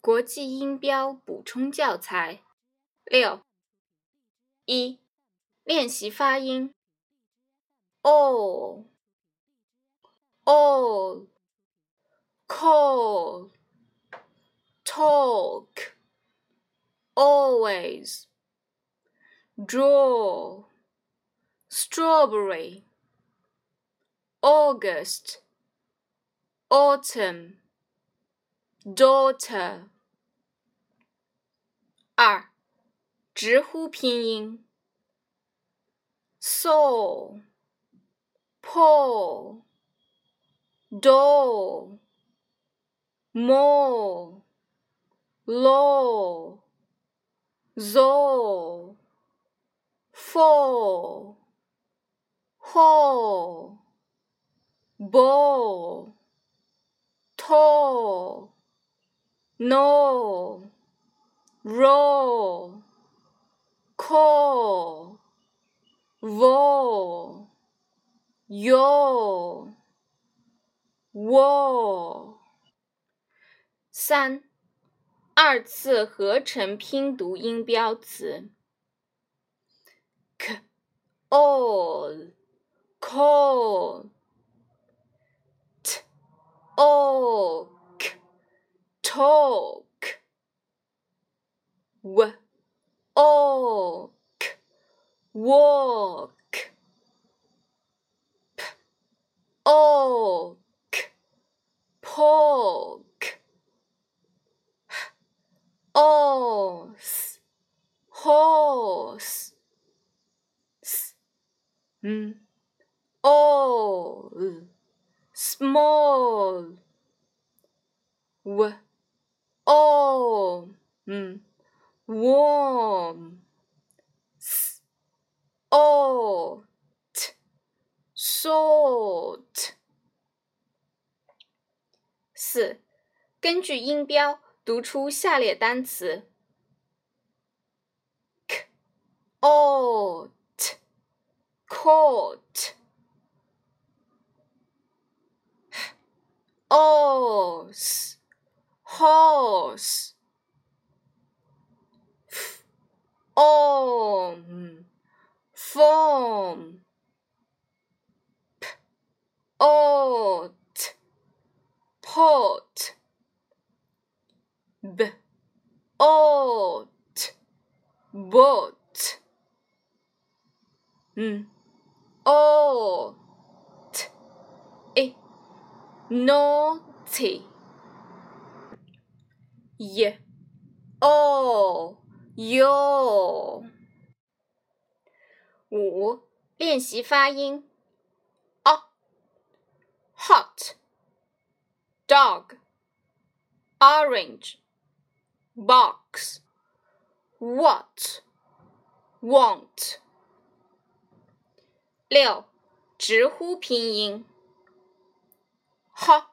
国际音标补充教材六一练习发音。all all call talk always draw strawberry August autumn daughter 二，直呼拼音：saw、paw、door、more、law、zoo、fall、hall、ball、tall、no。roll, call, vol, yo, wall。三，二次合成拼读音标词：k、all、call、t、all、talk。w walk walk. P oak pork. H horse. Horse. S m all small. W all m warm, salt, salt。四，根据音标读出下列单词：c, ought,、caught、h o s、horse。om, form, p, ot, pot, b, ot, bot, n, ot, e, naughty, y, o. 哟，五练习发音啊，hot，dog，orange，box，what，want。六直呼拼音 h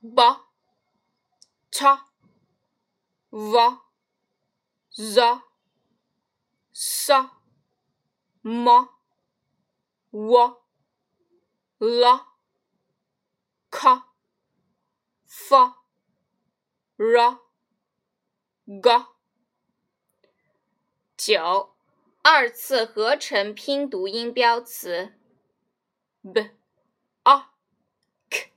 b，h，b，c，v。za, sa, ma, wa, la, ka, fa, ra, ga。九，二次合成拼读音标词：b, a, k,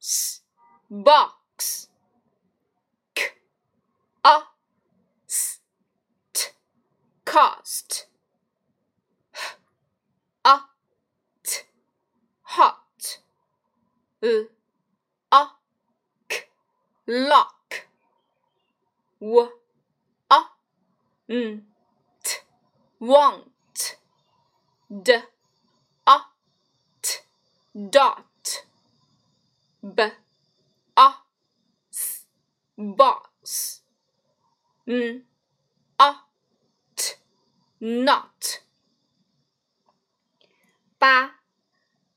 s, box, k, a。cost. A t hot. L a k lock. W a n t want. D a t dot. B a s boss n a not 八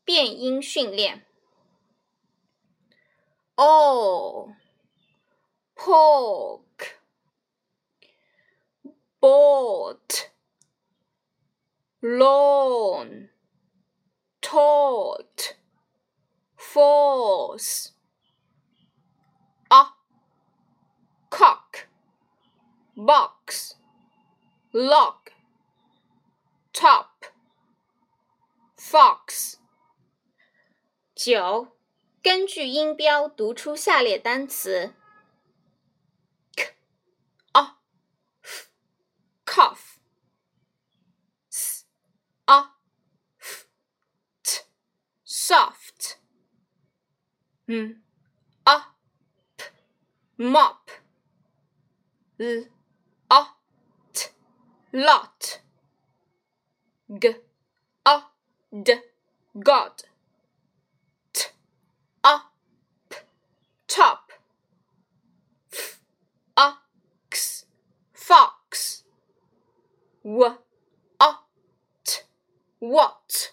变音训练 all pork bought law box, log, top, fox。九，根据音标读出下列单词：k、a、f、cough、s、a、f、t、soft、m、a、p、mop。l a t lot. G. A. D. God. T. A. P. Top. F. A. X. Fox. W. A. T. What